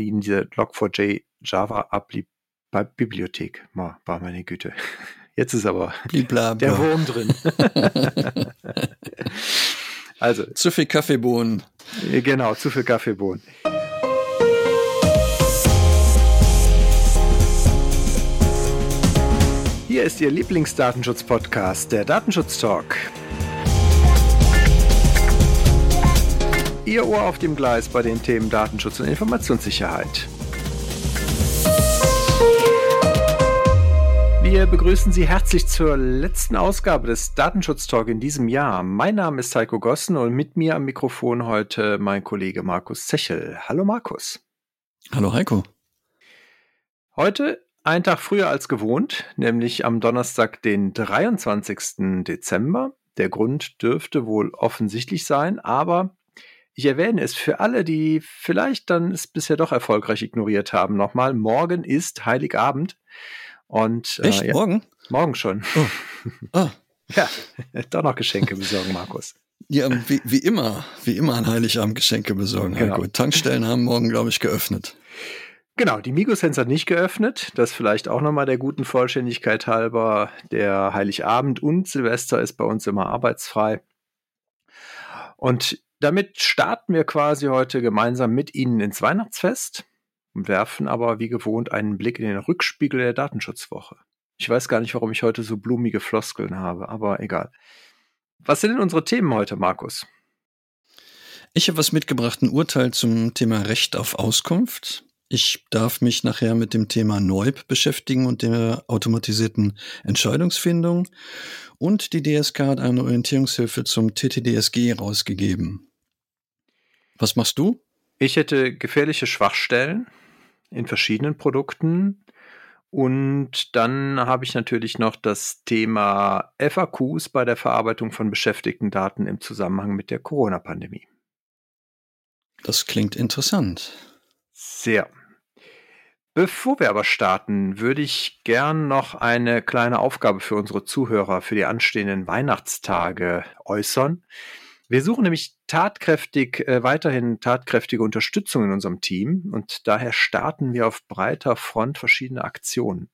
in diese Log4j Java Bibliothek. War meine Güte. Jetzt ist aber Blibla, der Wurm drin. also. Zu viel Kaffeebohnen. Genau, zu viel Kaffeebohnen. Hier ist Ihr Lieblingsdatenschutz-Podcast, der Datenschutz Ihr Ohr auf dem Gleis bei den Themen Datenschutz und Informationssicherheit. Wir begrüßen Sie herzlich zur letzten Ausgabe des Datenschutz Talk in diesem Jahr. Mein Name ist Heiko Gossen und mit mir am Mikrofon heute mein Kollege Markus Zechel. Hallo Markus. Hallo Heiko. Heute ein Tag früher als gewohnt, nämlich am Donnerstag, den 23. Dezember. Der Grund dürfte wohl offensichtlich sein, aber ich erwähne es für alle, die vielleicht dann es bisher doch erfolgreich ignoriert haben. Nochmal, morgen ist Heiligabend. Und, äh, Echt? Äh, ja, morgen? Morgen schon. Oh. Oh. ja, doch noch Geschenke besorgen, Markus. Ja, wie, wie immer, wie immer an Heiligabend Geschenke besorgen. Genau. Gut, Tankstellen haben morgen, glaube ich, geöffnet. Genau, die Migosens hat nicht geöffnet. Das vielleicht auch nochmal der guten Vollständigkeit halber. Der Heiligabend und Silvester ist bei uns immer arbeitsfrei. Und damit starten wir quasi heute gemeinsam mit Ihnen ins Weihnachtsfest und werfen aber wie gewohnt einen Blick in den Rückspiegel der Datenschutzwoche. Ich weiß gar nicht, warum ich heute so blumige Floskeln habe, aber egal. Was sind denn unsere Themen heute, Markus? Ich habe was mitgebracht, ein Urteil zum Thema Recht auf Auskunft. Ich darf mich nachher mit dem Thema NEUB beschäftigen und der automatisierten Entscheidungsfindung. Und die DSK hat eine Orientierungshilfe zum TTDSG rausgegeben. Was machst du? Ich hätte gefährliche Schwachstellen in verschiedenen Produkten. Und dann habe ich natürlich noch das Thema FAQs bei der Verarbeitung von beschäftigten Daten im Zusammenhang mit der Corona-Pandemie. Das klingt interessant. Sehr. Bevor wir aber starten, würde ich gern noch eine kleine Aufgabe für unsere Zuhörer für die anstehenden Weihnachtstage äußern. Wir suchen nämlich tatkräftig, äh, weiterhin tatkräftige Unterstützung in unserem Team und daher starten wir auf breiter Front verschiedene Aktionen.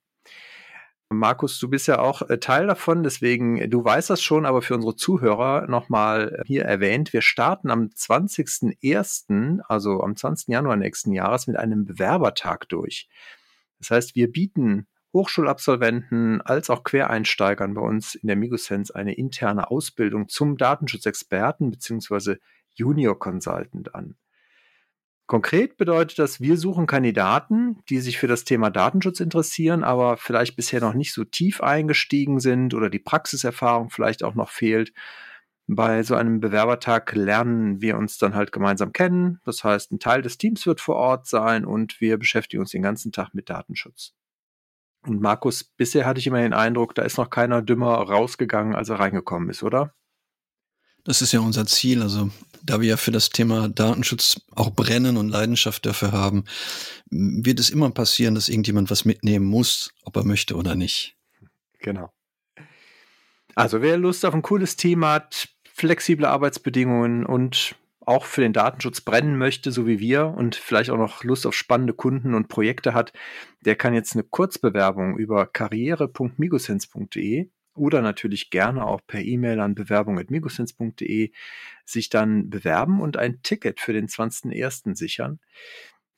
Markus, du bist ja auch äh, Teil davon, deswegen, äh, du weißt das schon, aber für unsere Zuhörer nochmal äh, hier erwähnt. Wir starten am 20.01., also am 20. Januar nächsten Jahres, mit einem Bewerbertag durch. Das heißt, wir bieten Hochschulabsolventen als auch Quereinsteigern bei uns in der Migosense eine interne Ausbildung zum Datenschutzexperten bzw. Junior Consultant an. Konkret bedeutet das, wir suchen Kandidaten, die sich für das Thema Datenschutz interessieren, aber vielleicht bisher noch nicht so tief eingestiegen sind oder die Praxiserfahrung vielleicht auch noch fehlt. Bei so einem Bewerbertag lernen wir uns dann halt gemeinsam kennen. Das heißt, ein Teil des Teams wird vor Ort sein und wir beschäftigen uns den ganzen Tag mit Datenschutz. Und Markus, bisher hatte ich immer den Eindruck, da ist noch keiner dümmer rausgegangen, als er reingekommen ist, oder? Das ist ja unser Ziel. Also, da wir ja für das Thema Datenschutz auch brennen und Leidenschaft dafür haben, wird es immer passieren, dass irgendjemand was mitnehmen muss, ob er möchte oder nicht. Genau. Also, wer Lust auf ein cooles Team hat, flexible Arbeitsbedingungen und auch für den Datenschutz brennen möchte, so wie wir, und vielleicht auch noch Lust auf spannende Kunden und Projekte hat, der kann jetzt eine Kurzbewerbung über karriere.migosense.de oder natürlich gerne auch per E-Mail an bewerbung.migosense.de sich dann bewerben und ein Ticket für den 20.01. sichern.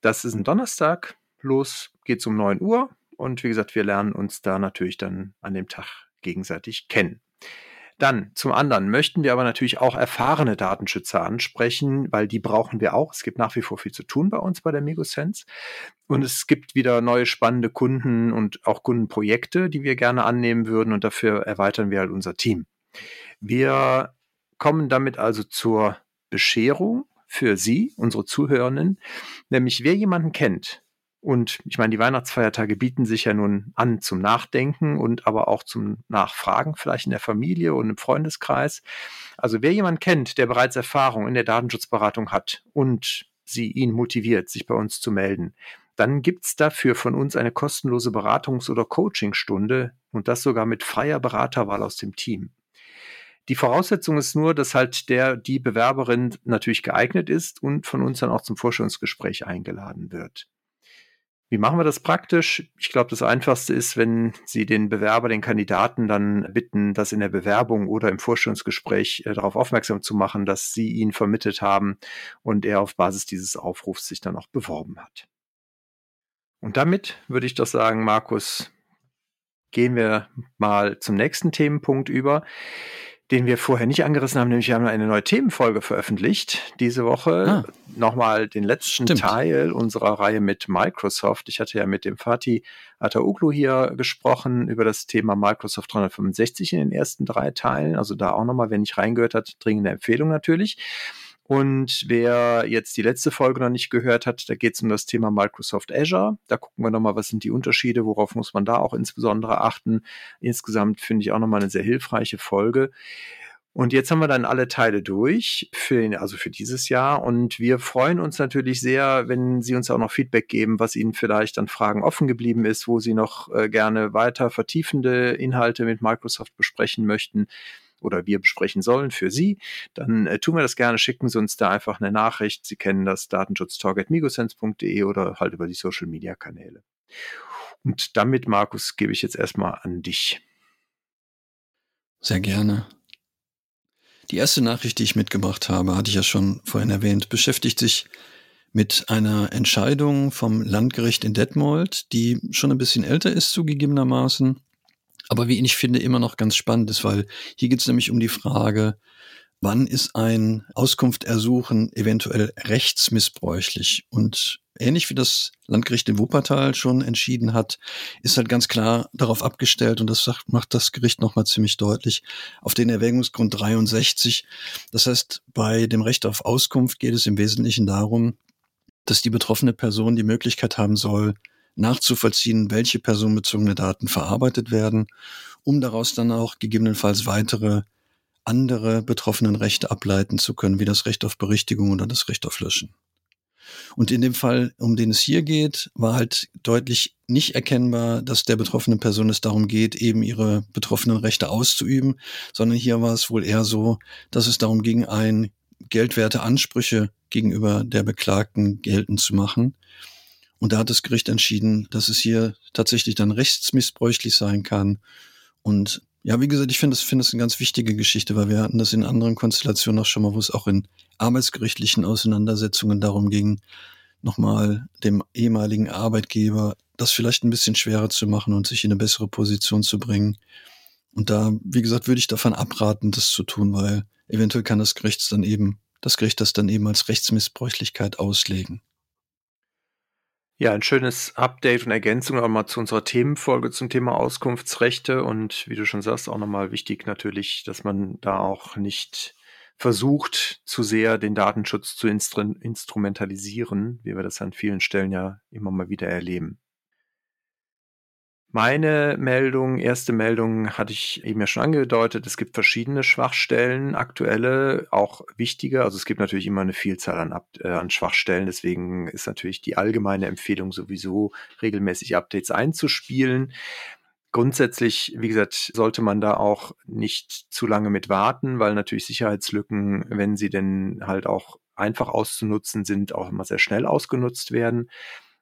Das ist ein Donnerstag. Los geht's um 9 Uhr. Und wie gesagt, wir lernen uns da natürlich dann an dem Tag gegenseitig kennen. Dann zum anderen möchten wir aber natürlich auch erfahrene Datenschützer ansprechen, weil die brauchen wir auch. Es gibt nach wie vor viel zu tun bei uns bei der Megosense. Und es gibt wieder neue spannende Kunden und auch Kundenprojekte, die wir gerne annehmen würden. Und dafür erweitern wir halt unser Team. Wir kommen damit also zur Bescherung für Sie, unsere Zuhörenden. Nämlich wer jemanden kennt, und ich meine, die Weihnachtsfeiertage bieten sich ja nun an zum Nachdenken und aber auch zum Nachfragen, vielleicht in der Familie und im Freundeskreis. Also wer jemanden kennt, der bereits Erfahrung in der Datenschutzberatung hat und sie ihn motiviert, sich bei uns zu melden, dann gibt's dafür von uns eine kostenlose Beratungs- oder Coachingstunde und das sogar mit freier Beraterwahl aus dem Team. Die Voraussetzung ist nur, dass halt der, die Bewerberin natürlich geeignet ist und von uns dann auch zum Vorstellungsgespräch eingeladen wird. Wie machen wir das praktisch? Ich glaube, das Einfachste ist, wenn Sie den Bewerber, den Kandidaten dann bitten, das in der Bewerbung oder im Vorstellungsgespräch äh, darauf aufmerksam zu machen, dass Sie ihn vermittelt haben und er auf Basis dieses Aufrufs sich dann auch beworben hat. Und damit würde ich doch sagen, Markus, gehen wir mal zum nächsten Themenpunkt über den wir vorher nicht angerissen haben, nämlich wir haben eine neue Themenfolge veröffentlicht diese Woche. Ah. Nochmal den letzten Stimmt. Teil unserer Reihe mit Microsoft. Ich hatte ja mit dem Fatih Atauglu hier gesprochen über das Thema Microsoft 365 in den ersten drei Teilen. Also da auch nochmal, wer nicht reingehört hat, dringende Empfehlung natürlich. Und wer jetzt die letzte Folge noch nicht gehört hat, da geht es um das Thema Microsoft Azure. Da gucken wir nochmal, was sind die Unterschiede, worauf muss man da auch insbesondere achten. Insgesamt finde ich auch nochmal eine sehr hilfreiche Folge. Und jetzt haben wir dann alle Teile durch, für, also für dieses Jahr. Und wir freuen uns natürlich sehr, wenn Sie uns auch noch Feedback geben, was Ihnen vielleicht an Fragen offen geblieben ist, wo Sie noch äh, gerne weiter vertiefende Inhalte mit Microsoft besprechen möchten oder wir besprechen sollen für Sie, dann äh, tun wir das gerne, schicken Sie uns da einfach eine Nachricht. Sie kennen das datenschutztalk.migosense.de oder halt über die Social Media Kanäle. Und damit, Markus, gebe ich jetzt erstmal an dich. Sehr gerne. Die erste Nachricht, die ich mitgebracht habe, hatte ich ja schon vorhin erwähnt, beschäftigt sich mit einer Entscheidung vom Landgericht in Detmold, die schon ein bisschen älter ist zugegebenermaßen, aber wie ich finde, immer noch ganz spannend ist, weil hier geht es nämlich um die Frage, wann ist ein Auskunftersuchen eventuell rechtsmissbräuchlich? Und ähnlich wie das Landgericht in Wuppertal schon entschieden hat, ist halt ganz klar darauf abgestellt, und das macht das Gericht nochmal ziemlich deutlich, auf den Erwägungsgrund 63. Das heißt, bei dem Recht auf Auskunft geht es im Wesentlichen darum, dass die betroffene Person die Möglichkeit haben soll, nachzuvollziehen, welche personenbezogene Daten verarbeitet werden, um daraus dann auch gegebenenfalls weitere andere betroffenen Rechte ableiten zu können, wie das Recht auf Berichtigung oder das Recht auf Löschen. Und in dem Fall, um den es hier geht, war halt deutlich nicht erkennbar, dass der betroffenen Person es darum geht, eben ihre betroffenen Rechte auszuüben, sondern hier war es wohl eher so, dass es darum ging, ein geldwerte Ansprüche gegenüber der Beklagten geltend zu machen und da hat das Gericht entschieden, dass es hier tatsächlich dann rechtsmissbräuchlich sein kann. Und ja, wie gesagt, ich finde das, finde das eine ganz wichtige Geschichte, weil wir hatten das in anderen Konstellationen auch schon mal, wo es auch in arbeitsgerichtlichen Auseinandersetzungen darum ging, nochmal dem ehemaligen Arbeitgeber das vielleicht ein bisschen schwerer zu machen und sich in eine bessere Position zu bringen. Und da, wie gesagt, würde ich davon abraten, das zu tun, weil eventuell kann das Gericht dann eben, das Gericht das dann eben als Rechtsmissbräuchlichkeit auslegen. Ja, ein schönes Update und Ergänzung nochmal zu unserer Themenfolge zum Thema Auskunftsrechte und wie du schon sagst, auch nochmal wichtig natürlich, dass man da auch nicht versucht, zu sehr den Datenschutz zu instru instrumentalisieren, wie wir das an vielen Stellen ja immer mal wieder erleben. Meine Meldung, erste Meldung hatte ich eben ja schon angedeutet. Es gibt verschiedene Schwachstellen, aktuelle, auch wichtige. Also es gibt natürlich immer eine Vielzahl an, äh, an Schwachstellen. Deswegen ist natürlich die allgemeine Empfehlung sowieso regelmäßig Updates einzuspielen. Grundsätzlich, wie gesagt, sollte man da auch nicht zu lange mit warten, weil natürlich Sicherheitslücken, wenn sie denn halt auch einfach auszunutzen sind, auch immer sehr schnell ausgenutzt werden.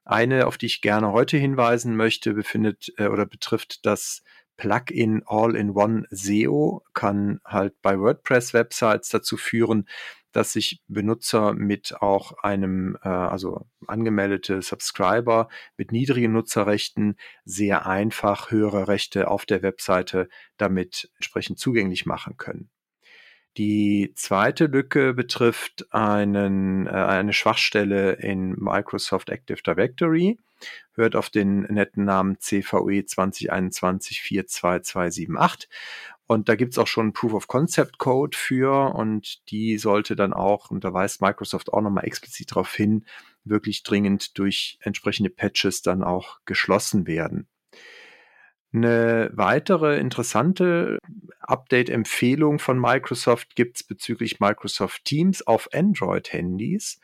Eine, auf die ich gerne heute hinweisen möchte, befindet äh, oder betrifft das Plugin All-in-One SEO, kann halt bei WordPress-Websites dazu führen, dass sich Benutzer mit auch einem, äh, also angemeldete Subscriber mit niedrigen Nutzerrechten sehr einfach höhere Rechte auf der Webseite damit entsprechend zugänglich machen können. Die zweite Lücke betrifft einen, äh, eine Schwachstelle in Microsoft Active Directory, hört auf den netten Namen CVE 2021 42278. Und da gibt's auch schon Proof of Concept Code für und die sollte dann auch, und da weist Microsoft auch nochmal explizit darauf hin, wirklich dringend durch entsprechende Patches dann auch geschlossen werden. Eine weitere interessante Update-Empfehlung von Microsoft gibt es bezüglich Microsoft Teams auf Android-Handys.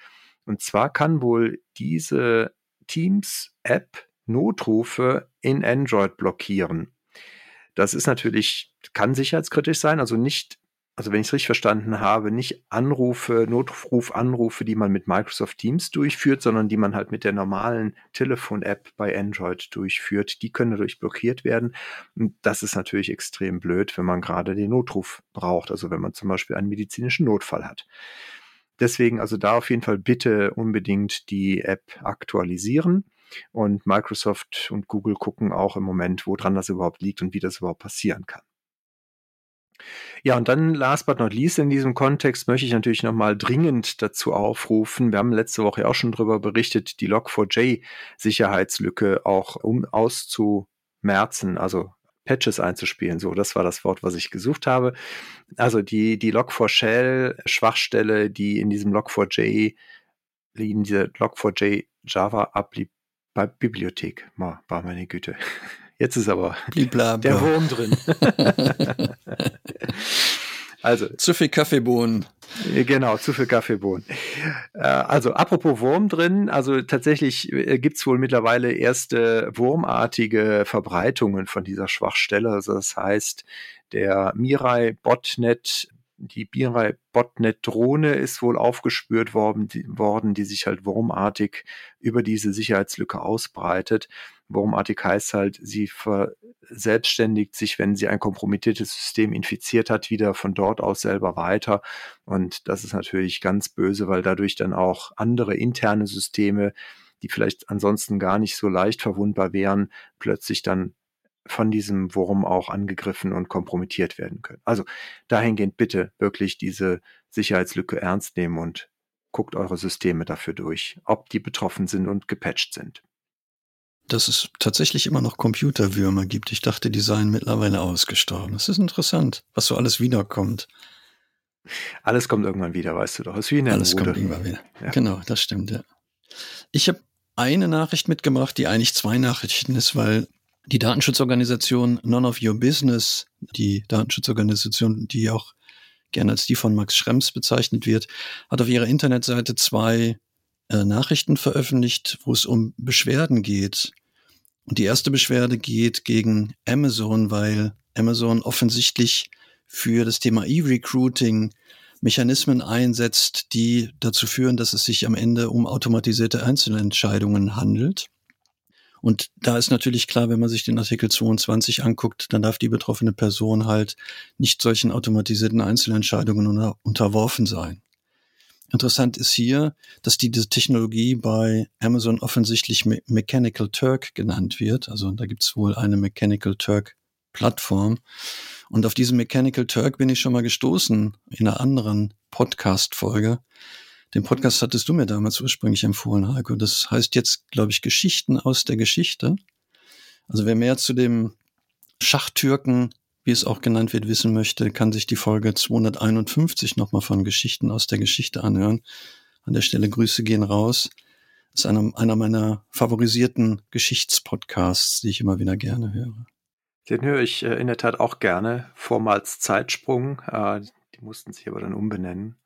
Und zwar kann wohl diese Teams-App Notrufe in Android blockieren. Das ist natürlich, kann sicherheitskritisch sein, also nicht also wenn ich es richtig verstanden habe, nicht Anrufe, Notrufanrufe, die man mit Microsoft Teams durchführt, sondern die man halt mit der normalen Telefon-App bei Android durchführt. Die können dadurch blockiert werden. Und das ist natürlich extrem blöd, wenn man gerade den Notruf braucht, also wenn man zum Beispiel einen medizinischen Notfall hat. Deswegen also da auf jeden Fall bitte unbedingt die App aktualisieren. Und Microsoft und Google gucken auch im Moment, woran das überhaupt liegt und wie das überhaupt passieren kann. Ja, und dann last but not least in diesem Kontext möchte ich natürlich nochmal dringend dazu aufrufen. Wir haben letzte Woche auch schon darüber berichtet, die Log4j Sicherheitslücke auch um auszumerzen, also Patches einzuspielen. So, das war das Wort, was ich gesucht habe. Also die, die Log4Shell Schwachstelle, die in diesem Log4j, in dieser Log4j Java Bibliothek, war meine Güte. Jetzt ist aber Blibla, der Wurm drin. also zu viel Kaffeebohnen. Genau, zu viel Kaffeebohnen. Äh, also apropos Wurm drin, also tatsächlich äh, gibt's wohl mittlerweile erste wurmartige Verbreitungen von dieser Schwachstelle. Also das heißt, der Mirai Botnet die Mirai Botnet Drohne ist wohl aufgespürt worden die, worden, die sich halt wurmartig über diese Sicherheitslücke ausbreitet. Wurmartig heißt halt, sie verselbstständigt sich, wenn sie ein kompromittiertes System infiziert hat, wieder von dort aus selber weiter. Und das ist natürlich ganz böse, weil dadurch dann auch andere interne Systeme, die vielleicht ansonsten gar nicht so leicht verwundbar wären, plötzlich dann von diesem Wurm auch angegriffen und kompromittiert werden können. Also dahingehend bitte wirklich diese Sicherheitslücke ernst nehmen und guckt eure Systeme dafür durch, ob die betroffen sind und gepatcht sind dass es tatsächlich immer noch Computerwürmer gibt. Ich dachte, die seien mittlerweile ausgestorben. Das ist interessant, was so alles wiederkommt. Alles kommt irgendwann wieder, weißt du doch. Ist wie eine Alles Rude. kommt irgendwann wieder. Ja. Genau, das stimmt, ja. Ich habe eine Nachricht mitgebracht, die eigentlich zwei Nachrichten ist, weil die Datenschutzorganisation None of Your Business, die Datenschutzorganisation, die auch gerne als die von Max Schrems bezeichnet wird, hat auf ihrer Internetseite zwei äh, Nachrichten veröffentlicht, wo es um Beschwerden geht. Und die erste Beschwerde geht gegen Amazon, weil Amazon offensichtlich für das Thema E-Recruiting Mechanismen einsetzt, die dazu führen, dass es sich am Ende um automatisierte Einzelentscheidungen handelt. Und da ist natürlich klar, wenn man sich den Artikel 22 anguckt, dann darf die betroffene Person halt nicht solchen automatisierten Einzelentscheidungen unter, unterworfen sein. Interessant ist hier, dass die, diese Technologie bei Amazon offensichtlich Me Mechanical Turk genannt wird. Also da gibt es wohl eine Mechanical Turk Plattform. Und auf diese Mechanical Turk bin ich schon mal gestoßen in einer anderen Podcast-Folge. Den Podcast hattest du mir damals ursprünglich empfohlen, Heiko. Das heißt jetzt, glaube ich, Geschichten aus der Geschichte. Also wer mehr zu dem Schachtürken wie es auch genannt wird, wissen möchte, kann sich die Folge 251 nochmal von Geschichten aus der Geschichte anhören. An der Stelle Grüße gehen raus. Das ist einer, einer meiner favorisierten Geschichtspodcasts, die ich immer wieder gerne höre. Den höre ich äh, in der Tat auch gerne. Vormals Zeitsprung. Äh, die mussten sich aber dann umbenennen.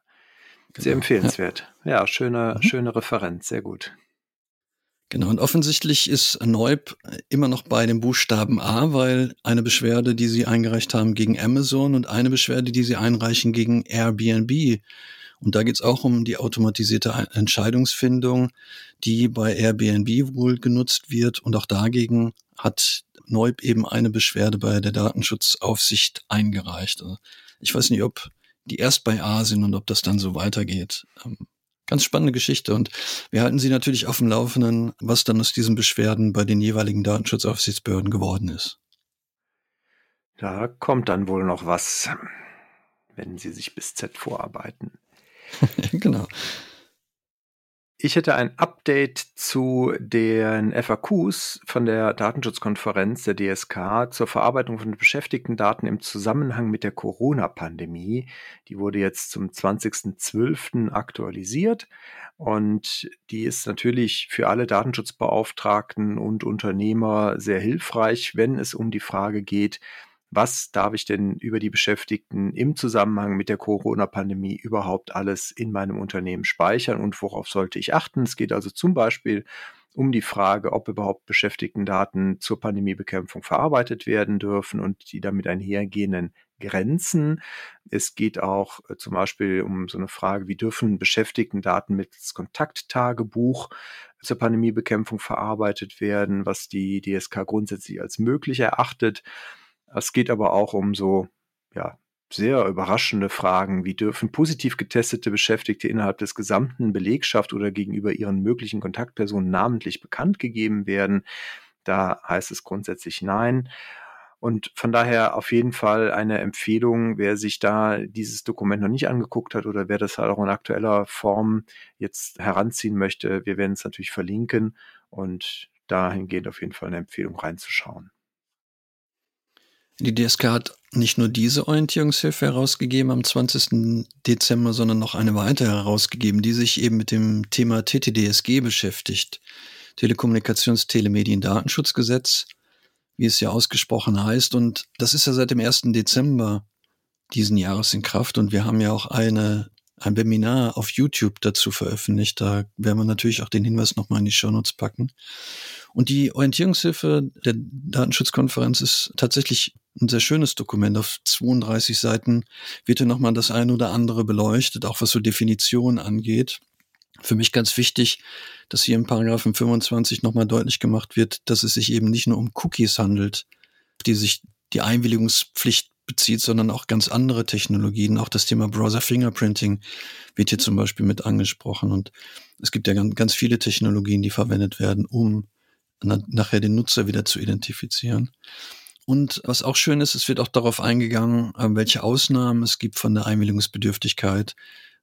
Sehr genau. empfehlenswert. Ja, ja schöne, mhm. schöne Referenz. Sehr gut. Genau, und offensichtlich ist Neub immer noch bei dem Buchstaben A, weil eine Beschwerde, die sie eingereicht haben gegen Amazon und eine Beschwerde, die sie einreichen gegen Airbnb. Und da geht es auch um die automatisierte Entscheidungsfindung, die bei Airbnb wohl genutzt wird. Und auch dagegen hat Neub eben eine Beschwerde bei der Datenschutzaufsicht eingereicht. Also ich weiß nicht, ob die erst bei A sind und ob das dann so weitergeht. Ähm, Ganz spannende Geschichte und wir halten Sie natürlich auf dem Laufenden, was dann aus diesen Beschwerden bei den jeweiligen Datenschutzaufsichtsbehörden geworden ist. Da kommt dann wohl noch was, wenn Sie sich bis Z vorarbeiten. genau. Ich hätte ein Update zu den FAQs von der Datenschutzkonferenz der DSK zur Verarbeitung von beschäftigten Daten im Zusammenhang mit der Corona-Pandemie. Die wurde jetzt zum 20.12. aktualisiert und die ist natürlich für alle Datenschutzbeauftragten und Unternehmer sehr hilfreich, wenn es um die Frage geht, was darf ich denn über die Beschäftigten im Zusammenhang mit der Corona-Pandemie überhaupt alles in meinem Unternehmen speichern und worauf sollte ich achten. Es geht also zum Beispiel um die Frage, ob überhaupt Beschäftigtendaten zur Pandemiebekämpfung verarbeitet werden dürfen und die damit einhergehenden Grenzen. Es geht auch äh, zum Beispiel um so eine Frage, wie dürfen Beschäftigtendaten mittels Kontakttagebuch zur Pandemiebekämpfung verarbeitet werden, was die DSK grundsätzlich als möglich erachtet. Es geht aber auch um so ja, sehr überraschende Fragen, wie dürfen positiv getestete Beschäftigte innerhalb des gesamten Belegschaft oder gegenüber ihren möglichen Kontaktpersonen namentlich bekannt gegeben werden. Da heißt es grundsätzlich nein. Und von daher auf jeden Fall eine Empfehlung, wer sich da dieses Dokument noch nicht angeguckt hat oder wer das halt auch in aktueller Form jetzt heranziehen möchte, wir werden es natürlich verlinken und dahingehend auf jeden Fall eine Empfehlung reinzuschauen. Die DSK hat nicht nur diese Orientierungshilfe herausgegeben am 20. Dezember, sondern noch eine weitere herausgegeben, die sich eben mit dem Thema TTDSG beschäftigt. Telekommunikations-, Telemedien-, Datenschutzgesetz, wie es ja ausgesprochen heißt. Und das ist ja seit dem 1. Dezember diesen Jahres in Kraft. Und wir haben ja auch eine, ein Webinar auf YouTube dazu veröffentlicht. Da werden wir natürlich auch den Hinweis nochmal in die Shownotes packen. Und die Orientierungshilfe der Datenschutzkonferenz ist tatsächlich ein sehr schönes Dokument. Auf 32 Seiten wird hier nochmal das eine oder andere beleuchtet, auch was so Definitionen angeht. Für mich ganz wichtig, dass hier im Paragraphen 25 nochmal deutlich gemacht wird, dass es sich eben nicht nur um Cookies handelt, die sich die Einwilligungspflicht bezieht, sondern auch ganz andere Technologien. Auch das Thema Browser Fingerprinting wird hier zum Beispiel mit angesprochen. Und es gibt ja ganz viele Technologien, die verwendet werden, um nachher den Nutzer wieder zu identifizieren. Und was auch schön ist, es wird auch darauf eingegangen, äh, welche Ausnahmen es gibt von der Einwilligungsbedürftigkeit.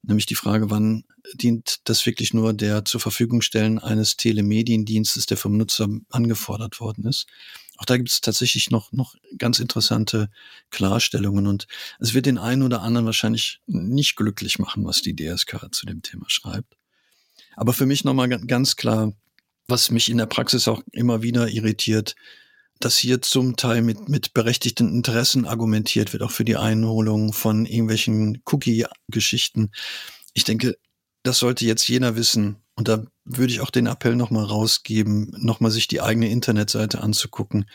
Nämlich die Frage, wann dient das wirklich nur der zur Verfügung stellen eines Telemediendienstes, der vom Nutzer angefordert worden ist. Auch da gibt es tatsächlich noch, noch ganz interessante Klarstellungen und es wird den einen oder anderen wahrscheinlich nicht glücklich machen, was die DSK zu dem Thema schreibt. Aber für mich nochmal ganz klar, was mich in der Praxis auch immer wieder irritiert, dass hier zum Teil mit, mit berechtigten Interessen argumentiert wird, auch für die Einholung von irgendwelchen Cookie-Geschichten. Ich denke, das sollte jetzt jeder wissen. Und da würde ich auch den Appell nochmal rausgeben, nochmal sich die eigene Internetseite anzugucken,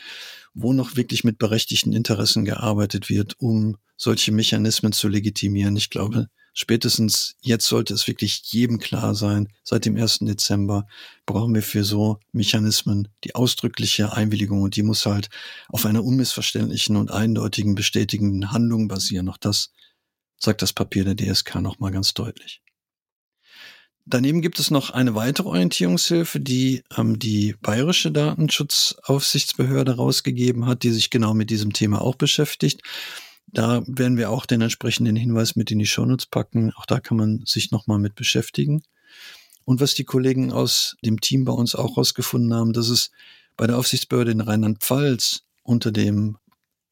wo noch wirklich mit berechtigten Interessen gearbeitet wird, um solche Mechanismen zu legitimieren. Ich glaube, spätestens jetzt sollte es wirklich jedem klar sein, seit dem 1. Dezember brauchen wir für so Mechanismen die ausdrückliche Einwilligung und die muss halt auf einer unmissverständlichen und eindeutigen bestätigenden Handlung basieren. Auch das sagt das Papier der DSK nochmal ganz deutlich. Daneben gibt es noch eine weitere Orientierungshilfe, die ähm, die Bayerische Datenschutzaufsichtsbehörde rausgegeben hat, die sich genau mit diesem Thema auch beschäftigt. Da werden wir auch den entsprechenden Hinweis mit in die Shownotes packen. Auch da kann man sich nochmal mit beschäftigen. Und was die Kollegen aus dem Team bei uns auch rausgefunden haben, dass es bei der Aufsichtsbehörde in Rheinland-Pfalz unter dem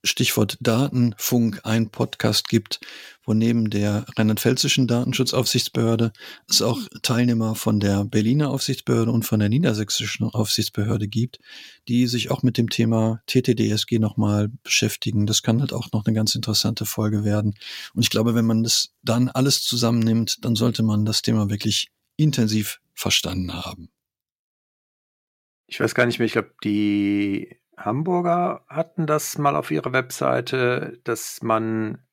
Stichwort Datenfunk ein Podcast gibt, wo neben der rheinland-pfälzischen Datenschutzaufsichtsbehörde es auch Teilnehmer von der Berliner Aufsichtsbehörde und von der niedersächsischen Aufsichtsbehörde gibt, die sich auch mit dem Thema TTDSG nochmal beschäftigen. Das kann halt auch noch eine ganz interessante Folge werden. Und ich glaube, wenn man das dann alles zusammennimmt, dann sollte man das Thema wirklich intensiv verstanden haben. Ich weiß gar nicht mehr, ich glaube, die Hamburger hatten das mal auf ihrer Webseite, dass man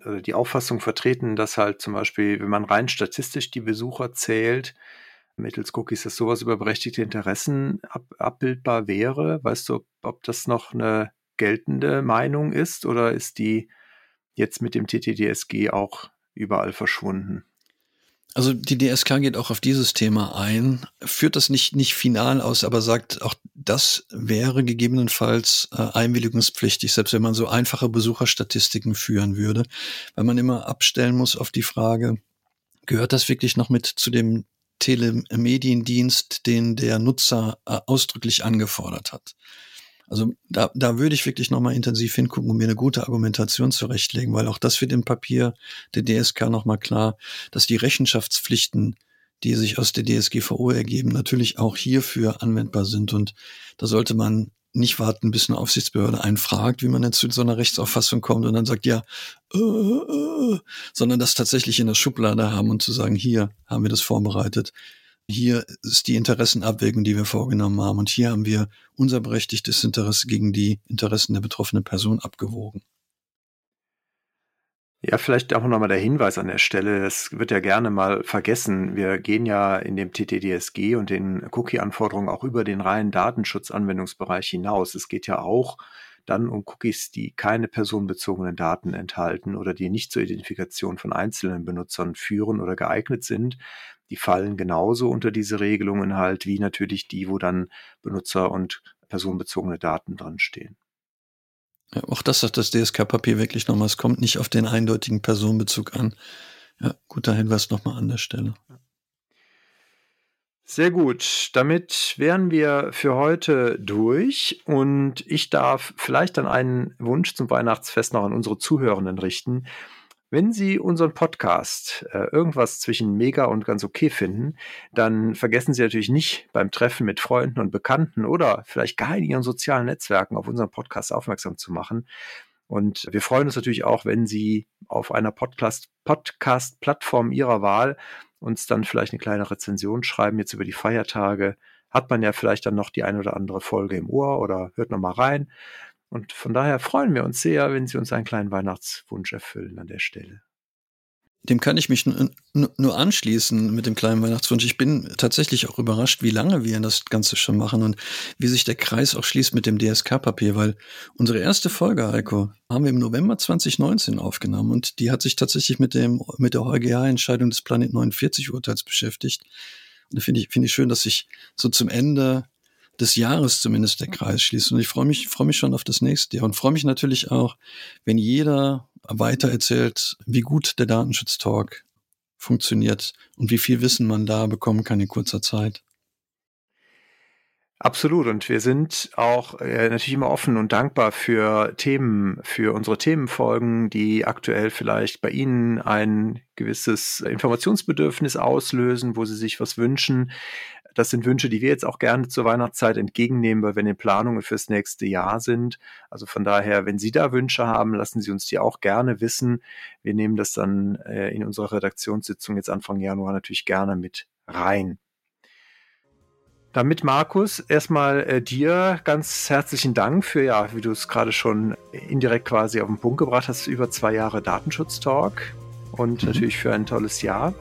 also die Auffassung vertreten, dass halt zum Beispiel, wenn man rein statistisch die Besucher zählt, mittels Cookies, dass sowas über berechtigte Interessen ab, abbildbar wäre. Weißt du, ob das noch eine geltende Meinung ist oder ist die jetzt mit dem TTDSG auch überall verschwunden? Also die DSK geht auch auf dieses Thema ein, führt das nicht, nicht final aus, aber sagt, auch das wäre gegebenenfalls äh, einwilligungspflichtig, selbst wenn man so einfache Besucherstatistiken führen würde, weil man immer abstellen muss auf die Frage, gehört das wirklich noch mit zu dem Telemediendienst, den der Nutzer äh, ausdrücklich angefordert hat? Also da, da würde ich wirklich nochmal intensiv hingucken und mir eine gute Argumentation zurechtlegen, weil auch das wird im Papier der DSK nochmal klar, dass die Rechenschaftspflichten, die sich aus der DSGVO ergeben, natürlich auch hierfür anwendbar sind. Und da sollte man nicht warten, bis eine Aufsichtsbehörde einen fragt, wie man denn zu so einer Rechtsauffassung kommt und dann sagt, ja, äh, äh, sondern das tatsächlich in der Schublade haben und zu sagen, hier haben wir das vorbereitet hier ist die Interessenabwägung, die wir vorgenommen haben. Und hier haben wir unser berechtigtes Interesse gegen die Interessen der betroffenen Person abgewogen. Ja, vielleicht auch nochmal der Hinweis an der Stelle, das wird ja gerne mal vergessen. Wir gehen ja in dem TTDSG und den Cookie-Anforderungen auch über den reinen Datenschutzanwendungsbereich hinaus. Es geht ja auch dann um Cookies, die keine personenbezogenen Daten enthalten oder die nicht zur Identifikation von einzelnen Benutzern führen oder geeignet sind. Die fallen genauso unter diese Regelungen halt, wie natürlich die, wo dann Benutzer und personenbezogene Daten dran stehen. Ja, auch das sagt das DSK-Papier wirklich nochmal. Es kommt nicht auf den eindeutigen Personenbezug an. Ja, guter Hinweis nochmal an der Stelle. Sehr gut. Damit wären wir für heute durch und ich darf vielleicht dann einen Wunsch zum Weihnachtsfest noch an unsere Zuhörenden richten. Wenn Sie unseren Podcast äh, irgendwas zwischen mega und ganz okay finden, dann vergessen Sie natürlich nicht beim Treffen mit Freunden und Bekannten oder vielleicht gar in Ihren sozialen Netzwerken auf unseren Podcast aufmerksam zu machen. Und wir freuen uns natürlich auch, wenn Sie auf einer Podcast-Plattform Ihrer Wahl uns dann vielleicht eine kleine Rezension schreiben, jetzt über die Feiertage. Hat man ja vielleicht dann noch die eine oder andere Folge im Ohr oder hört noch mal rein. Und von daher freuen wir uns sehr, wenn Sie uns einen kleinen Weihnachtswunsch erfüllen an der Stelle. Dem kann ich mich nur anschließen mit dem kleinen Weihnachtswunsch. Ich bin tatsächlich auch überrascht, wie lange wir das Ganze schon machen und wie sich der Kreis auch schließt mit dem DSK-Papier, weil unsere erste Folge, Heiko, haben wir im November 2019 aufgenommen und die hat sich tatsächlich mit dem, mit der EuGH-Entscheidung des Planet 49 Urteils beschäftigt. Und da finde ich, finde ich schön, dass sich so zum Ende des Jahres zumindest der Kreis schließt. Und ich freue mich, freue mich schon auf das nächste Jahr und freue mich natürlich auch, wenn jeder weiter erzählt, wie gut der Datenschutztalk funktioniert und wie viel Wissen man da bekommen kann in kurzer Zeit. Absolut. Und wir sind auch äh, natürlich immer offen und dankbar für Themen, für unsere Themenfolgen, die aktuell vielleicht bei Ihnen ein gewisses Informationsbedürfnis auslösen, wo Sie sich was wünschen. Das sind Wünsche, die wir jetzt auch gerne zur Weihnachtszeit entgegennehmen, weil wir in den Planungen fürs nächste Jahr sind. Also von daher, wenn Sie da Wünsche haben, lassen Sie uns die auch gerne wissen. Wir nehmen das dann äh, in unserer Redaktionssitzung jetzt Anfang Januar natürlich gerne mit rein. Damit, Markus, erstmal äh, dir ganz herzlichen Dank für, ja, wie du es gerade schon indirekt quasi auf den Punkt gebracht hast, über zwei Jahre Datenschutz-Talk und mhm. natürlich für ein tolles Jahr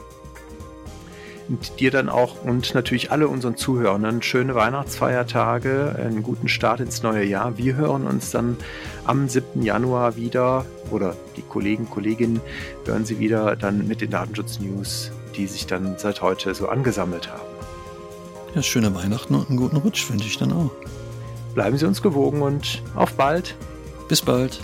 und dir dann auch und natürlich alle unseren Zuhörern schöne Weihnachtsfeiertage, einen guten Start ins neue Jahr. Wir hören uns dann am 7. Januar wieder oder die Kollegen, Kolleginnen hören sie wieder dann mit den Datenschutz-News, die sich dann seit heute so angesammelt haben. Ja, schöne Weihnachten und einen guten Rutsch wünsche ich dann auch. Bleiben Sie uns gewogen und auf bald. Bis bald.